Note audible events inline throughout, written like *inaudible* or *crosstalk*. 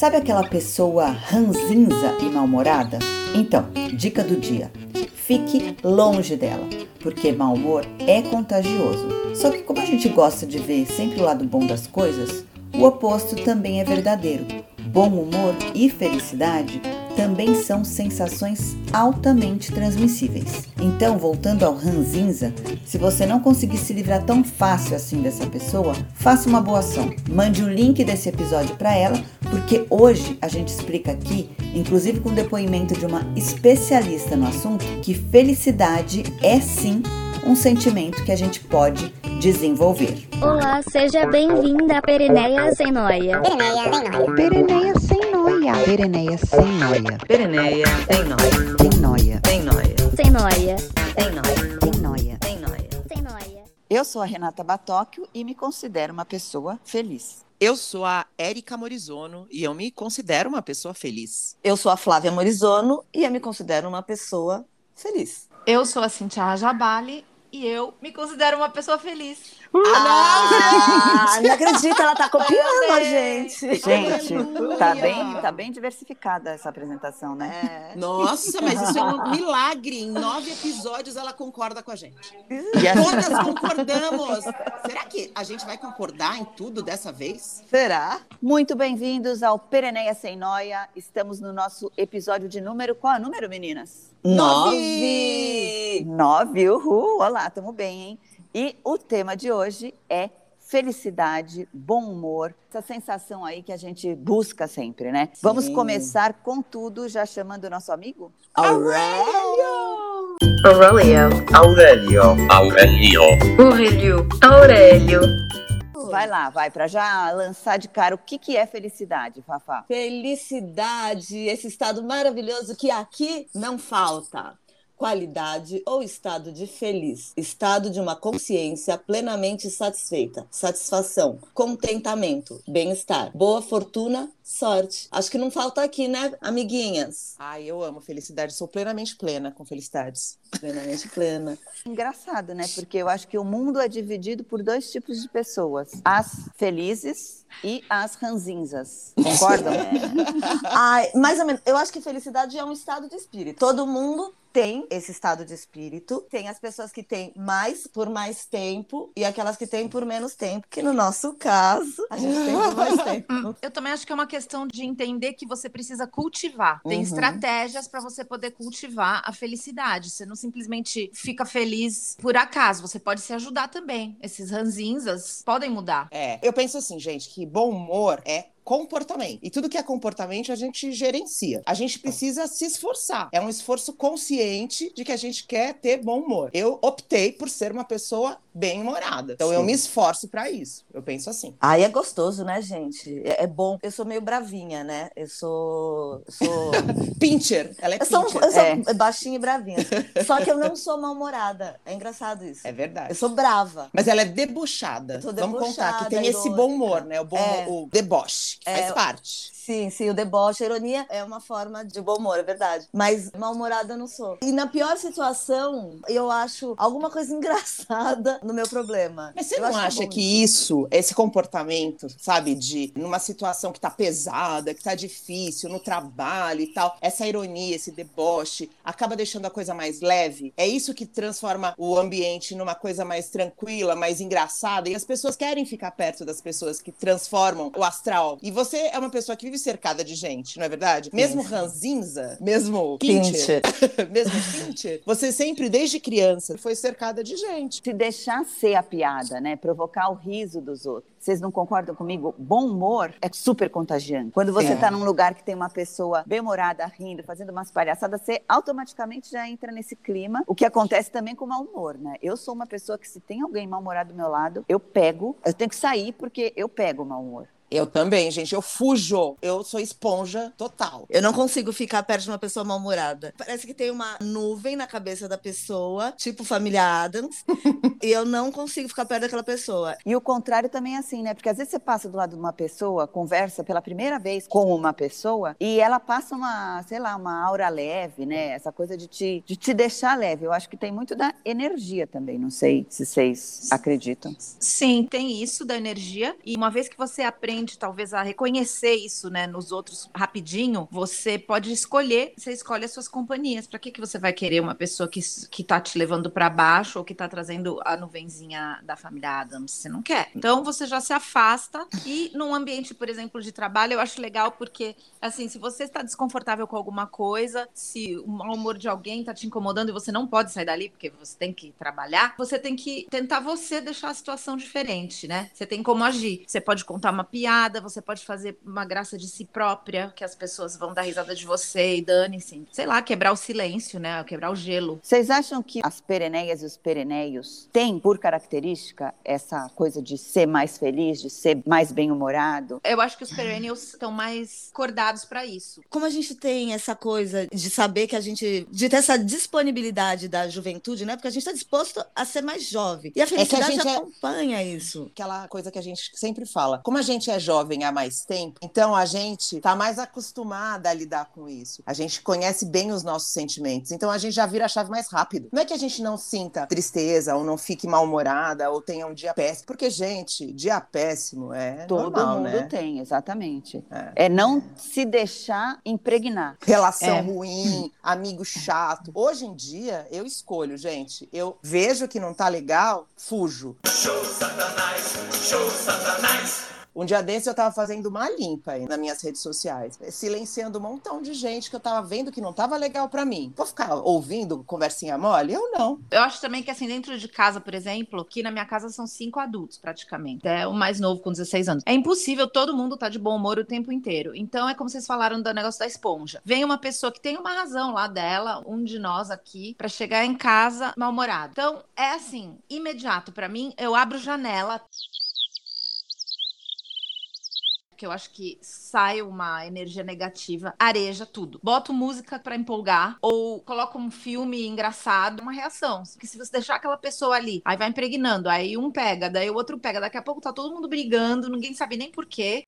Sabe aquela pessoa ranzinza e mal-humorada? Então, dica do dia: fique longe dela, porque mau humor é contagioso. Só que, como a gente gosta de ver sempre o lado bom das coisas, o oposto também é verdadeiro. Bom humor e felicidade também são sensações altamente transmissíveis. Então, voltando ao ranzinza, se você não conseguir se livrar tão fácil assim dessa pessoa, faça uma boa ação. Mande o link desse episódio para ela, porque hoje a gente explica aqui, inclusive com o depoimento de uma especialista no assunto, que felicidade é sim um sentimento que a gente pode desenvolver. Olá, seja bem-vinda a Pereneia Sem Noia. Pereneia sem noia. Pereneia sem noia. Pereneia, Sem noia. tem nóia, Sem Noia. tem nóia, Sem noia. tem nóia. Sem Noia. Eu sou a Renata Batóquio e me considero uma pessoa feliz. Eu sou a Érica Morizono e eu me considero uma pessoa feliz. Eu sou a Flávia Morizono e eu me considero uma pessoa feliz. Eu sou a Cintia Rajabali e eu me considero uma pessoa feliz. Ah, não acredito, ela tá copiando a gente. Gente, tá bem, tá bem diversificada essa apresentação, né? É. Nossa, mas isso é um *laughs* milagre. Em nove episódios ela concorda com a gente. A- Todas concordamos. Será que a gente vai concordar em tudo dessa vez? Será? Muito bem-vindos ao Pereneia Sem Noia. Estamos no nosso episódio de número. Qual é o número, meninas? Nove! Nove, uhul! Olá, tamo bem, hein? E o tema de hoje é felicidade, bom humor, essa sensação aí que a gente busca sempre, né? Vamos começar com tudo, já chamando o nosso amigo? Aurélio! Aurelio. Aurelio. Aurelio. Aurelio. Aurélio. Vai lá, vai, para já lançar de cara o que, que é felicidade, Fafá. Felicidade, esse estado maravilhoso que aqui não falta. Qualidade ou estado de feliz, estado de uma consciência plenamente satisfeita, satisfação, contentamento, bem-estar, boa fortuna, sorte. Acho que não falta aqui, né, amiguinhas? Ai, eu amo felicidade. Sou plenamente plena com felicidades. Plenamente plena. *laughs* Engraçado, né? Porque eu acho que o mundo é dividido por dois tipos de pessoas: as felizes e as ranzinzas. Concordam? *laughs* Ai, mais ou menos. Eu acho que felicidade é um estado de espírito. Todo mundo tem esse estado de espírito. Tem as pessoas que têm mais por mais tempo e aquelas que têm por menos tempo, que no nosso caso, a gente tem por mais *laughs* tempo. Eu também acho que é uma questão de entender que você precisa cultivar. Tem Uhum. estratégias para você poder cultivar a felicidade. Você não simplesmente fica feliz por acaso. Você pode se ajudar também. Esses ranzinzas podem mudar. É, eu penso assim, gente, que bom humor é comportamento. E tudo que é comportamento a gente gerencia. A gente precisa se esforçar. É um esforço consciente de que a gente quer ter bom humor. Eu optei por ser uma pessoa bem-humorada. Então eu Sim. me esforço pra isso. Eu penso assim. Ai, é gostoso, né, gente? É, é bom. Eu sou meio bravinha, né? Eu sou. Eu sou. *laughs* Pincher, ela é Eu sou, pincher. eu sou É. baixinha e bravinha. Só que eu não sou mal-humorada. É engraçado isso. É verdade. Eu sou brava. Mas ela é debochada. Eu sou Vamos contar que debochada, tem esse bom humor, né? O, bom É. humor, o deboche. É. Faz parte. Sim, sim, o deboche, a ironia é uma forma de bom humor, é verdade. Mas mal-humorada eu não sou. E na pior situação, eu acho alguma coisa *laughs* engraçada no meu problema. Mas você Eu não acho acha que isso, esse comportamento, sabe, de numa situação que tá pesada, que tá difícil, no trabalho e tal, essa ironia, esse deboche, acaba deixando a coisa mais leve? É isso que transforma o ambiente numa coisa mais tranquila, mais engraçada, e as pessoas querem ficar perto das pessoas que transformam o astral. E você é uma pessoa que vive cercada de gente, não é verdade? Mesmo ranzinza, mesmo pincher, *laughs* mesmo pincher, você sempre, desde criança, foi cercada de gente. Se deixar ser a piada, né? Provocar o riso dos outros. Vocês não concordam comigo? Bom humor é super contagiante. Quando você É. está num lugar que tem uma pessoa bem-humorada, rindo, fazendo umas palhaçadas, você automaticamente já entra nesse clima. O que acontece também com o mau humor, né? Eu sou uma pessoa que, se tem alguém mal-humorado do meu lado, eu pego, eu tenho que sair porque eu pego o mau humor. Eu também, gente. Eu fujo. Eu sou esponja total. Eu não consigo ficar perto de uma pessoa mal-humorada. Parece que tem uma nuvem na cabeça da pessoa, tipo família Adams, *laughs* e eu não consigo ficar perto daquela pessoa. E o contrário também é assim, né? Porque às vezes você passa do lado de uma pessoa, conversa pela primeira vez com uma pessoa e ela passa uma, sei lá, uma aura leve, né? Essa coisa de te, de te deixar leve. Eu acho que tem muito da energia também. Não sei se vocês acreditam. Sim, tem isso da energia. E uma vez que você aprende aprende talvez a reconhecer isso, né, nos outros rapidinho, você pode escolher, você escolhe as suas companhias. Para que que você vai querer uma pessoa que que tá te levando para baixo ou que tá trazendo a nuvenzinha da família Adams? Você não quer. Então você já se afasta e num ambiente, por exemplo, de trabalho, eu acho legal porque assim, se você está desconfortável com alguma coisa, se o mau humor de alguém tá te incomodando e você não pode sair dali porque você tem que trabalhar, você tem que tentar você deixar a situação diferente, né? Você tem como agir. Você pode contar uma piada, você pode fazer uma graça de si própria, que as pessoas vão dar risada de você e dane-se. Sei lá, quebrar o silêncio, né? Quebrar o gelo. Vocês acham que as pereneias e os pereneios têm, por característica, essa coisa de ser mais feliz, de ser mais bem-humorado? Eu acho que os perennials estão mais cordados para isso. Como a gente tem essa coisa de saber que a gente. de ter essa disponibilidade da juventude, né? Porque a gente está disposto a ser mais jovem. E a felicidade gente é- acompanha isso. Aquela coisa que a gente sempre fala. Como a gente é jovem há mais tempo, então a gente tá mais acostumada a lidar com isso. A gente conhece bem os nossos sentimentos. Então a gente já vira a chave mais rápido. Não é que a gente não sinta tristeza ou não fique mal-humorada ou tenha um dia péssimo. Porque, gente, dia péssimo é Todo normal, mundo né? tem, exatamente. É. É não se deixar impregnar. Relação É. ruim, amigo chato. Hoje em dia, eu escolho, gente. Eu vejo que não tá legal, fujo. Um dia desse eu tava fazendo uma limpa aí nas minhas redes sociais, silenciando um montão de gente que eu tava vendo que não tava legal pra mim. Vou ficar ouvindo conversinha mole? Eu não. Eu acho também que, assim, dentro de casa, por exemplo, que na minha casa são cinco adultos, praticamente. É o mais novo com 16 anos. É impossível todo mundo tá de bom humor o tempo inteiro. Então, é como vocês falaram do negócio da esponja. Vem uma pessoa que tem uma razão lá dela, um de nós aqui, pra chegar em casa mal-humorado. Então, é assim, imediato pra mim, eu abro janela. Que eu acho que sai uma energia negativa, areja tudo. Boto música pra empolgar ou coloco um filme engraçado, uma reação. Porque se você deixar aquela pessoa ali, aí vai impregnando, aí um pega, daí o outro pega, daqui a pouco tá todo mundo brigando, ninguém sabe nem por quê.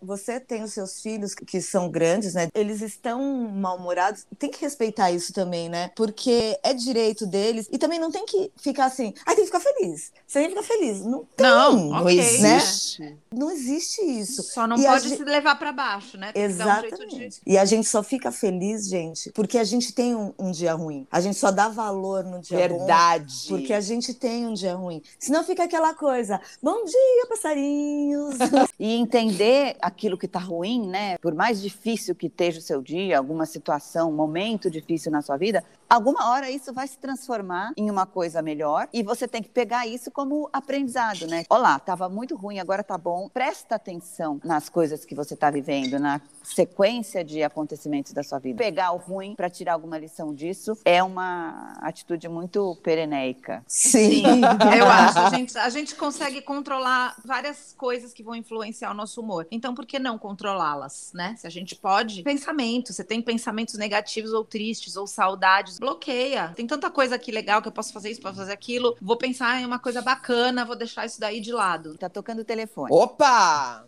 Você tem os seus filhos que são grandes, né? Eles estão mal-humorados. Tem que respeitar isso também, né? Porque é direito deles. E também não tem que ficar assim, ai, tem que ficar feliz. Você tem que ficar feliz. Não tem. Não, Não ok, existe. Não existe isso. Só não E pode se levar pra baixo, né? Tem dar um jeito de- Exatamente. E a gente só fica feliz, gente, porque a gente tem um, um dia ruim. A gente só dá valor no dia bom. Verdade. Porque a gente tem um dia ruim. Senão fica aquela coisa, bom dia, passarinhos. *laughs* E entender aquilo que está ruim, né? Por mais difícil que esteja o seu dia, alguma situação, um momento difícil na sua vida, alguma hora isso vai se transformar em uma coisa melhor e você tem que pegar isso como aprendizado, né? Olá, estava muito ruim, agora tá bom. Presta atenção nas coisas que você está vivendo, na sequência de acontecimentos da sua vida. Pegar o ruim para tirar alguma lição disso é uma atitude muito pereneica. Sim. Eu *laughs* acho. A gente, a gente consegue controlar várias coisas que vão influenciar o nosso humor. Então, por que não controlá-las, né? Se a gente pode. Pensamento. Você tem pensamentos negativos ou tristes ou saudades, bloqueia. Tem tanta coisa aqui legal que eu posso fazer isso, posso fazer aquilo. Vou pensar em uma coisa bacana, vou deixar isso daí de lado. Tá tocando o telefone. Opa!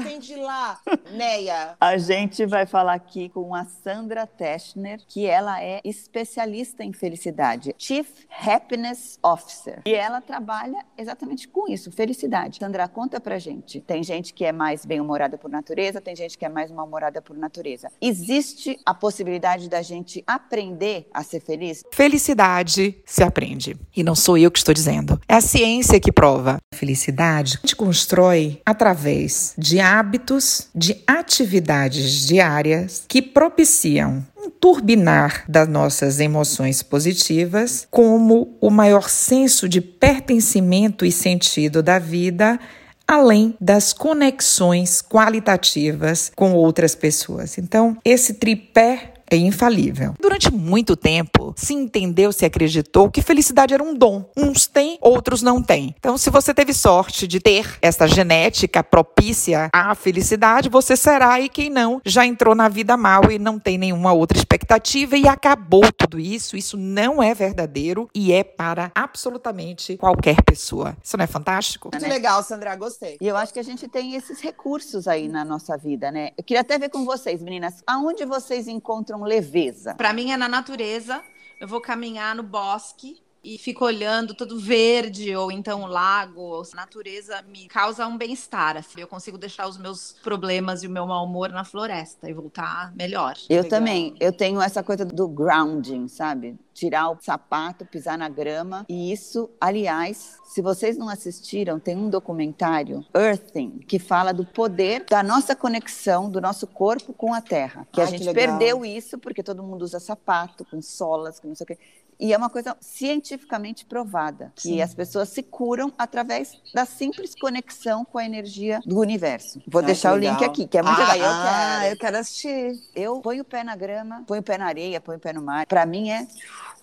Atende lá, Neia. A gente vai falar aqui com a Sandra Teschner, que ela é especialista em felicidade, Chief Happiness Officer. E ela trabalha exatamente com isso, felicidade. Sandra, conta pra gente. Tem gente que é mais bem-humorada por natureza, tem gente que é mais mal-humorada por natureza. Existe a possibilidade da gente aprender a ser feliz? Felicidade se aprende. E não sou eu que estou dizendo. É a ciência que prova. A felicidade a gente constrói através de hábitos, de atividades diárias que propiciam um turbinar das nossas emoções positivas, como o maior senso de pertencimento e sentido da vida além das conexões qualitativas com outras pessoas. Então, esse tripé é infalível. Durante muito tempo, se entendeu, se acreditou que felicidade era um dom. Uns têm, outros não têm. Então, se você teve sorte de ter essa genética propícia à felicidade, você será, e quem não, já entrou na vida mal e não tem nenhuma outra expectativa e acabou tudo isso. Isso não é verdadeiro e é para absolutamente qualquer pessoa. Isso não é fantástico? Muito legal, Sandra, gostei. E eu acho que a gente tem esses recursos aí na nossa vida, né? Eu queria até ver com vocês, meninas, aonde vocês encontram leveza? Pra mim é na natureza. Eu vou caminhar no bosque e fico olhando todo verde, ou então um lago, ou a natureza me causa um bem-estar. Assim. Eu consigo deixar os meus problemas e o meu mau humor na floresta e voltar melhor. Eu Legal. também. Eu tenho essa coisa do grounding, sabe? Tirar o sapato, pisar na grama. E isso, aliás, se vocês não assistiram, tem um documentário, Earthing, que fala do poder da nossa conexão do nosso corpo com a terra. Que a Ai, que gente legal. perdeu isso porque todo mundo usa sapato com solas, com não sei o quê. E é uma coisa cientificamente provada, que Sim. as pessoas se curam através da simples conexão com a energia do universo. Vou Ai, deixar o link aqui, que é muito Ah, legal. eu ah, quero. eu quero assistir. Eu ponho o pé na grama, ponho o pé na areia, ponho o pé no mar. Para mim é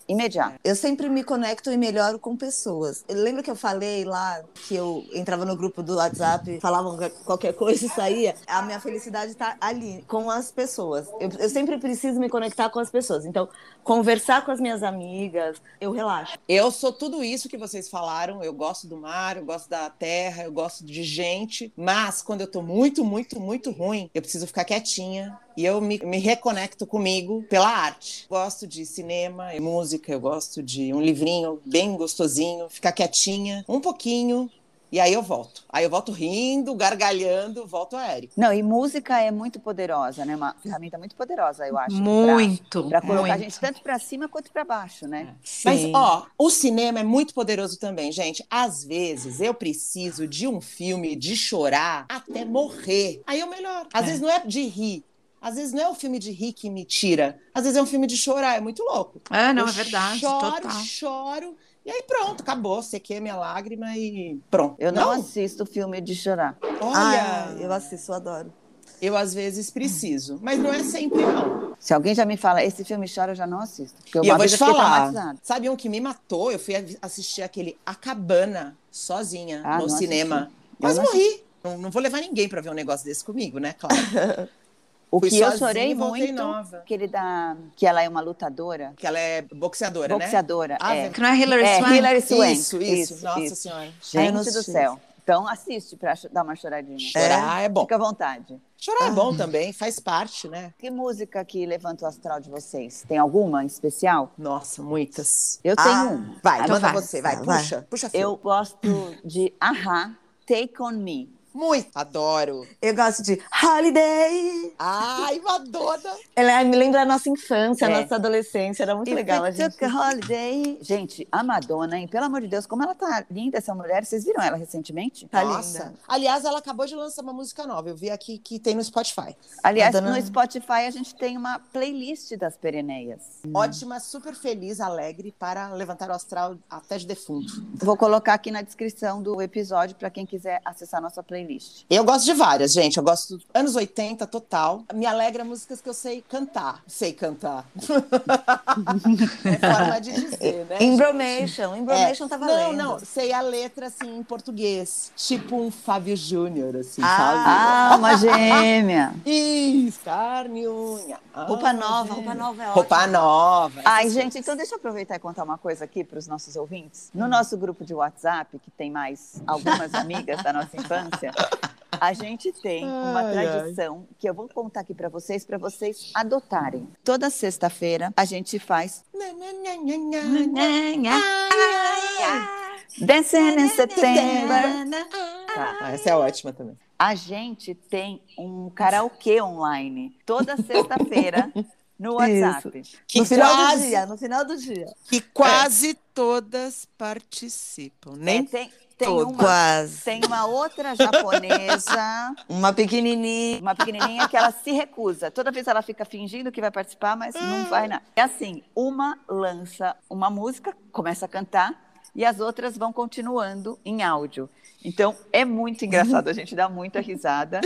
imediato. Eu sempre me conecto e melhoro com pessoas. Eu lembro que eu falei lá que eu entrava no grupo do WhatsApp, falavam qualquer coisa e saía. A minha felicidade tá ali, com as pessoas. Eu, eu sempre preciso me conectar com as pessoas. Então, conversar com as minhas amigas, eu relaxo. Eu sou tudo isso que vocês falaram. Eu gosto do mar, eu gosto da terra, eu gosto de gente. Mas quando eu tô muito, muito, muito ruim, eu preciso ficar quietinha. E eu me, me reconecto comigo pela arte. Gosto de cinema e música, eu gosto de um livrinho bem gostosinho, ficar quietinha um pouquinho. E aí eu volto. Aí eu volto rindo, gargalhando, volto aéreo. Não, e música é muito poderosa, né? Uma ferramenta muito poderosa, eu acho. Muito. Para colocar a muito. gente tanto para cima quanto para baixo, né? Mas, Sim. ó, o cinema é muito poderoso também, gente. Às vezes eu preciso de um filme de chorar até morrer. Aí eu melhoro. Às vezes não é de rir. Às vezes não é o filme de rir que me tira. Às vezes é um filme de chorar. É muito louco. É, não, eu é verdade. Choro, total. choro. E aí pronto, acabou. Sequei a minha lágrima e pronto. Eu não, assisto filme de chorar. Olha, Ah, eu assisto, eu adoro. eu às vezes preciso. Mas não é sempre, não. Se alguém já me fala, esse filme chora, eu já não assisto. Porque E uma eu vou te falar, sabe um que me matou? Eu fui assistir aquele A Cabana, sozinha, Ah, no não cinema. assisti. Eu Quase não morri. Não, não vou levar ninguém pra ver um negócio desse comigo, né? Claro. *laughs* O Fui que eu chorei muito, nova. aquele da... Que ela é uma lutadora. Que ela é boxeadora, né? Boxeadora, Ah, é. Que não é Hilary É, Swank? Hilary Swank. Isso, isso, Nossa Senhora. Ai, eu não Gente do assisti. céu. Então assiste para dar uma choradinha. Chorar é, bom. Fica à vontade. Chorar é bom também, faz parte, né? Que música que levanta o astral de vocês? Tem alguma em especial? Nossa, muitas. Eu tenho Ah, uma. Vai, Então manda vai. você, vai, Vai. puxa, puxa fio. Eu gosto de Ahá, Take On Me. Muito adoro. Eu gosto de Holiday. Ai, Madonna. Ela me lembra a nossa infância, a É. nossa adolescência. Era muito If legal. A gente... took a holiday. Gente, a Madonna, hein? Pelo amor de Deus, como ela tá linda, essa mulher. Vocês viram ela recentemente? Tá Nossa. linda. Aliás, ela acabou de lançar uma música nova. Eu vi aqui que tem no Spotify. Aliás, Madonna- no Spotify a gente tem uma playlist das Pereneias. Ótima, super feliz, alegre para levantar o astral até de defunto. Vou colocar aqui na descrição do episódio para quem quiser acessar nossa playlist. Eu gosto de várias, gente. Eu gosto dos anos 80 total. Me alegra músicas que eu sei cantar. Sei cantar. *laughs* é forma de dizer, né? Embromation. Embromation É. tá Não, valendo. não, sei a letra assim em português. Tipo um Fábio Júnior, assim, Ah, sabe? Ah, uma gêmea! *laughs* Isso, carne e unha. Roupa Ah, nova, gente. roupa nova é ótima. Roupa nova. Ai, essas gente, coisas. então deixa eu aproveitar e contar uma coisa aqui para os nossos ouvintes. No nosso grupo de WhatsApp, que tem mais algumas *laughs* amigas da nossa infância, a gente tem uma Ai, ai. tradição que eu vou contar aqui para vocês, para vocês adotarem. Toda sexta-feira a gente faz Dancing in September. Ah, essa é ótima também. A gente tem um karaokê online toda sexta-feira no WhatsApp. Que no final quase, do dia, no final do dia. que quase todas participam. É, Nem tem, tem uma, Quase. tem uma outra japonesa, *laughs* Uma pequenininha. uma pequenininha que ela se recusa. Toda vez ela fica fingindo que vai participar, mas não vai nada. É assim, uma lança uma música, começa a cantar e as outras vão continuando em áudio. Então é muito *laughs* engraçado, a gente dá muita risada.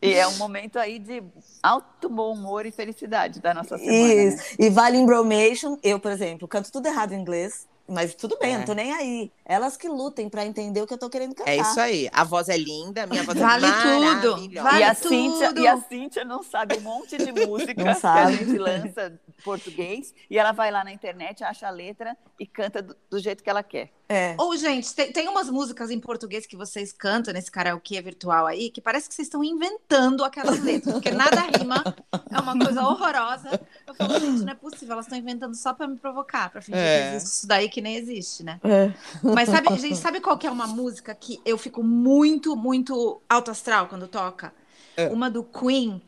E é um momento aí de alto bom humor e felicidade da nossa semana. né? Isso. E vale embromation. Eu, por exemplo, canto tudo errado em inglês. Mas tudo bem, É. não tô nem aí. Elas que lutem pra entender o que eu tô querendo cantar. É isso aí. A voz é linda, minha voz Vale é tudo. Vale e, a tudo. Cíntia, e a Cíntia não sabe um monte de *laughs* música Não que sabe. a gente lança português e ela vai lá na internet, acha a letra e canta do, do jeito que ela quer. É. Ou, gente, tem, tem umas músicas em português que vocês cantam nesse karaokê virtual aí, que parece que vocês estão inventando aquelas letras, porque nada rima, é uma coisa horrorosa. Eu falo, gente, não é possível, elas estão inventando só pra me provocar, pra fingir É. que existe isso daí que nem existe, né? É. Mas sabe, gente, sabe qual que é uma música que eu fico muito, muito alto astral quando toca? É. Uma do Queen.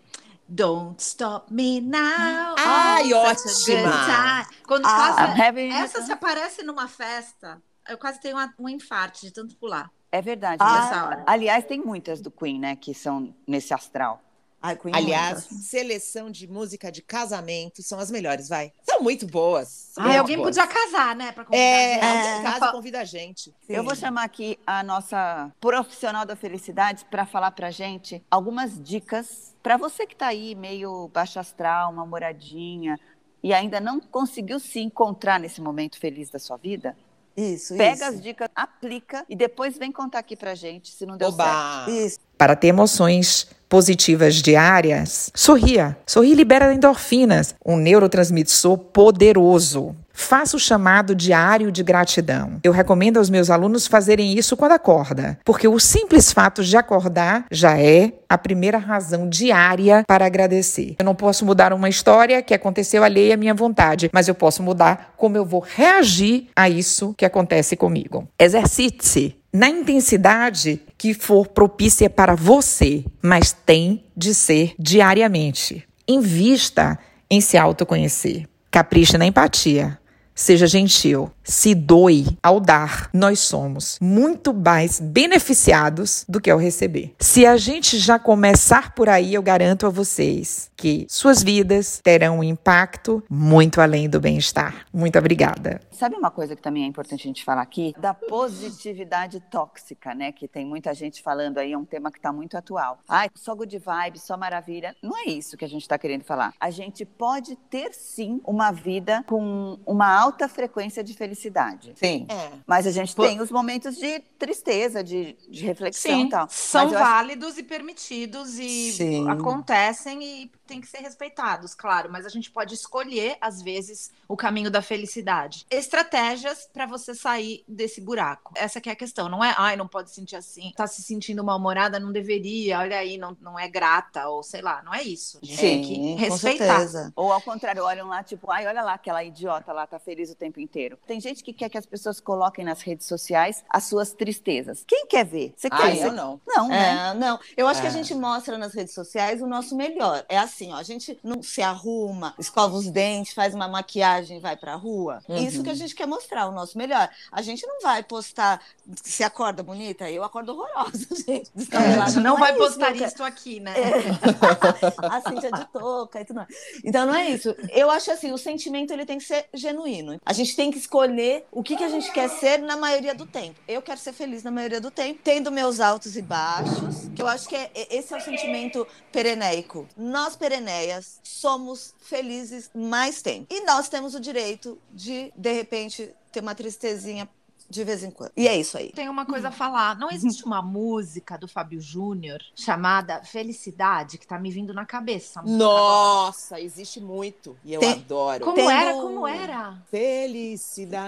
Don't stop me now. Ai, oh, ótima. Quando Ah, I'm having essa se aparece numa festa, eu quase tenho uma- um infarte de tanto pular. É verdade. Ah. nessa hora. Aliás, tem muitas do Queen, né, que são nesse astral. Ai, Queen Aliás, muitas. seleção de música de casamento são as melhores, vai. São muito boas. são Ai, muito alguém boas. podia casar, né? Pra convidar É, a gente. alguém Pra casa convida a gente. Eu vou chamar aqui a nossa profissional da felicidade para falar para gente algumas dicas para você que está aí meio baixo astral, uma moradinha e ainda não conseguiu se encontrar nesse momento feliz da sua vida. Isso, Pega isso. as dicas, aplica e depois vem contar aqui para gente se não deu certo. Oba! Isso. Para ter emoções positivas diárias, sorria. Sorrir libera endorfinas, um neurotransmissor poderoso. Faça o chamado diário de gratidão. Eu recomendo aos meus alunos fazerem isso quando acorda, porque o simples fato de acordar já é a primeira razão diária para agradecer. Eu não posso mudar uma história que aconteceu alheia à minha vontade, mas eu posso mudar como eu vou reagir a isso que acontece comigo. Exercite-se na intensidade que for propícia para você, mas tem de ser diariamente. Invista em se autoconhecer. Capriche na empatia. Seja gentil. Se doe ao dar. Nós somos muito mais beneficiados do que ao receber. Se a gente já começar por aí, eu garanto a vocês que suas vidas terão um impacto muito além do bem-estar. Muito obrigada. Sabe uma coisa que também é importante a gente falar aqui? Da positividade tóxica, né? Que tem muita gente falando aí, é um tema que está muito atual. Ai, só good vibe, só maravilha. Não é isso que a gente está querendo falar. A gente pode ter sim uma vida com uma alta frequência de felicidade. Sim. É. Mas a gente Pô. tem os momentos de tristeza, de, de reflexão e Sim, tal. são eu acho- válidos e permitidos e Sim. acontecem e tem que ser respeitados, claro. Mas a gente pode escolher, às vezes, o caminho da felicidade. Estratégias para você sair desse buraco. Essa que é a questão. Não é, ai, não pode sentir assim. Tá se sentindo mal-humorada, não deveria. Olha aí, não, não é grata ou sei lá. Não é isso. A gente tem que Sim, com respeitar. certeza. Ou ao contrário, olham lá, tipo, ai, olha lá, aquela idiota lá, tá feliz o tempo inteiro. Tem gente que quer que as pessoas coloquem nas redes sociais as suas tristezas. Quem quer ver? Você quer? Ah, eu não. Não, né? É, não. Eu acho que a É. gente mostra nas redes sociais o nosso melhor. É assim, ó, a gente não se arruma, escova os dentes, faz uma maquiagem, e vai pra rua. Uhum. Isso que a gente quer mostrar, o nosso melhor. A gente não vai postar se acorda bonita, eu acordo horrorosa, *laughs* gente. A Descabelada. gente não é vai isso, postar cara. isso aqui, né? *laughs* a Cíntia de touca e tudo mais. Então não é isso. Eu acho assim, o sentimento ele tem que ser genuíno. A gente tem que escolher o que, que a gente quer ser na maioria do tempo. Eu quero ser feliz na maioria do tempo, tendo meus altos e baixos, que eu acho que é, esse é o sentimento pereneico. Nós pereneias somos felizes mais tempo. E nós temos o direito de, de repente, ter uma tristezinha de vez em quando. E é isso aí. Tem uma coisa a falar. Não existe uma música do Fábio Júnior chamada Felicidade que tá me vindo na cabeça. Nossa, existe muito. E eu Tem- adoro. Como Tendo- era? Como era? Felicidade.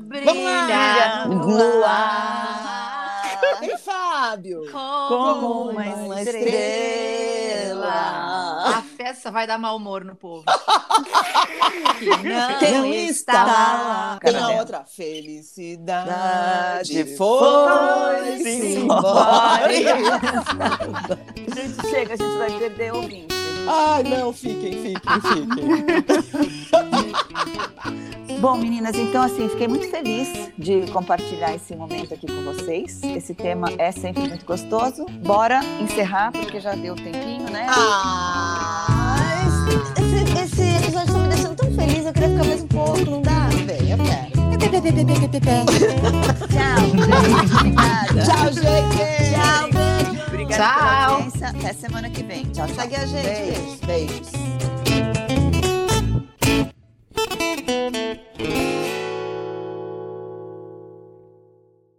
Brilha no. Ei, Fábio. como uma uma estrela. A festa vai dar mau humor no povo. *laughs* Não Tem está está- Tem a outra. Felicidade embora. embora. *laughs* Gente, chega, a gente vai perder ouvinte. Ai, não, fiquem, fiquem, fiquem. *laughs* Bom, meninas, então assim, fiquei muito feliz de compartilhar esse momento aqui com vocês. Esse tema é sempre muito gostoso. Bora encerrar, porque já deu tempinho, né? Ah, outro da velha pé. Tchau, gente. Obrigada. Tchau, gente. Tchau, beijo. Obrigada tchau. audiência. Até semana que vem. Tchau, tchau. Segue a gente. Beijos. beijos.